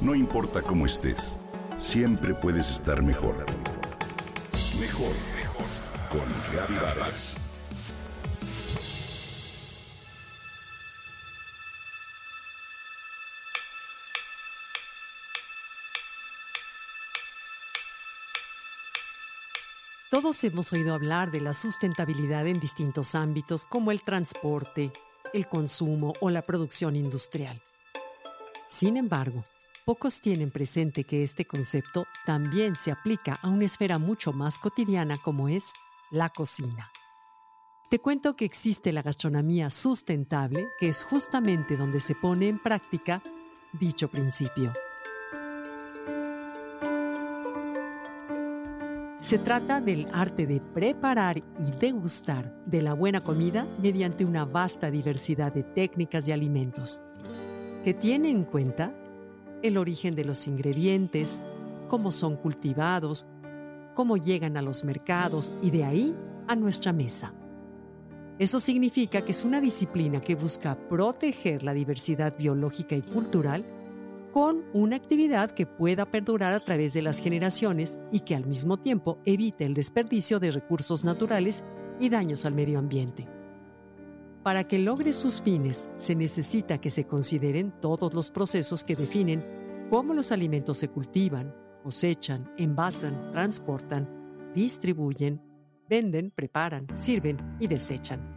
No importa cómo estés, siempre puedes estar mejor. Mejor, mejor. Con Vargas. Todos hemos oído hablar de la sustentabilidad en distintos ámbitos como el transporte, el consumo o la producción industrial. Sin embargo, pocos tienen presente que este concepto también se aplica a una esfera mucho más cotidiana como es la cocina. Te cuento que existe la gastronomía sustentable, que es justamente donde se pone en práctica dicho principio. Se trata del arte de preparar y degustar de la buena comida mediante una vasta diversidad de técnicas y alimentos, que tiene en cuenta el origen de los ingredientes, cómo son cultivados, cómo llegan a los mercados y de ahí a nuestra mesa. Eso significa que es una disciplina que busca proteger la diversidad biológica y cultural con una actividad que pueda perdurar a través de las generaciones y que al mismo tiempo evite el desperdicio de recursos naturales y daños al medio ambiente. Para que logre sus fines, se necesita que se consideren todos los procesos que definen cómo los alimentos se cultivan, cosechan, envasan, transportan, distribuyen, venden, preparan, sirven y desechan.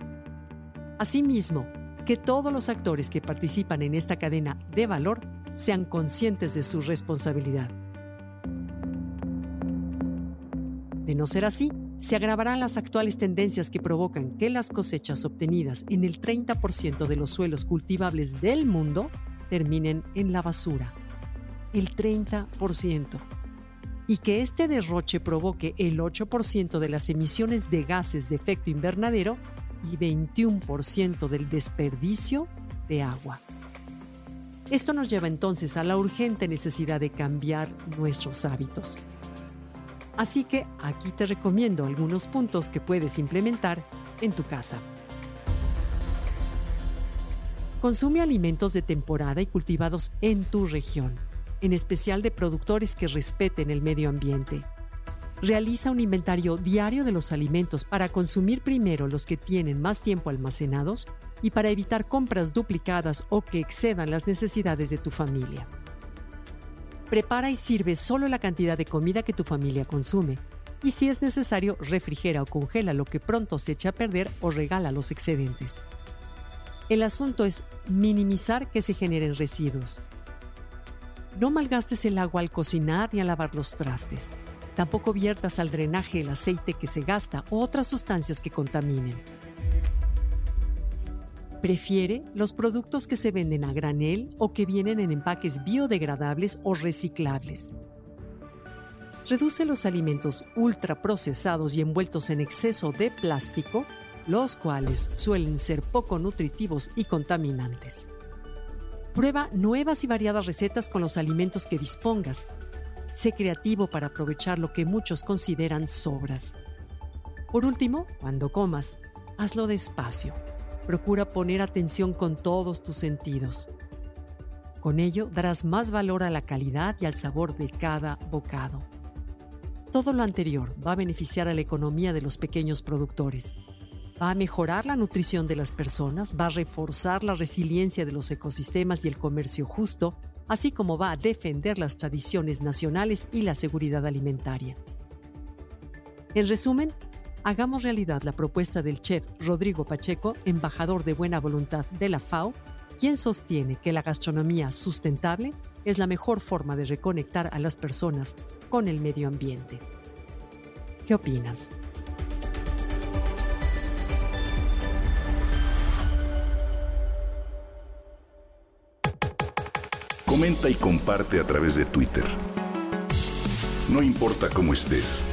Asimismo, que todos los actores que participan en esta cadena de valor sean conscientes de su responsabilidad. De no ser así, se agravarán las actuales tendencias que provocan que las cosechas obtenidas en el 30% de los suelos cultivables del mundo terminen en la basura. El 30%. Y que este derroche provoque el 8% de las emisiones de gases de efecto invernadero y 21% del desperdicio de agua. Esto nos lleva entonces a la urgente necesidad de cambiar nuestros hábitos. Así que aquí te recomiendo algunos puntos que puedes implementar en tu casa. Consume alimentos de temporada y cultivados en tu región, en especial de productores que respeten el medio ambiente. Realiza un inventario diario de los alimentos para consumir primero los que tienen más tiempo almacenados y para evitar compras duplicadas o que excedan las necesidades de tu familia. Prepara y sirve solo la cantidad de comida que tu familia consume. Y si es necesario, refrigera o congela lo que pronto se echa a perder o regala los excedentes. El asunto es minimizar que se generen residuos. No malgastes el agua al cocinar ni al lavar los trastes. Tampoco viertas al drenaje el aceite que se gasta o otras sustancias que contaminen. Prefiere los productos que se venden a granel o que vienen en empaques biodegradables o reciclables. Reduce los alimentos ultraprocesados y envueltos en exceso de plástico, los cuales suelen ser poco nutritivos y contaminantes. Prueba nuevas y variadas recetas con los alimentos que dispongas. Sé creativo para aprovechar lo que muchos consideran sobras. Por último, cuando comas, hazlo despacio Procura poner atención con todos tus sentidos. Con ello darás más valor a la calidad y al sabor de cada bocado. Todo lo anterior va a beneficiar a la economía de los pequeños productores. Va a mejorar la nutrición de las personas, va a reforzar la resiliencia de los ecosistemas y el comercio justo, así como va a defender las tradiciones nacionales y la seguridad alimentaria. En resumen, hagamos realidad la propuesta del chef Rodrigo Pacheco, embajador de buena voluntad de la FAO, quien sostiene que la gastronomía sustentable es la mejor forma de reconectar a las personas con el medio ambiente. ¿Qué opinas? Comenta y comparte a través de Twitter. No importa cómo estés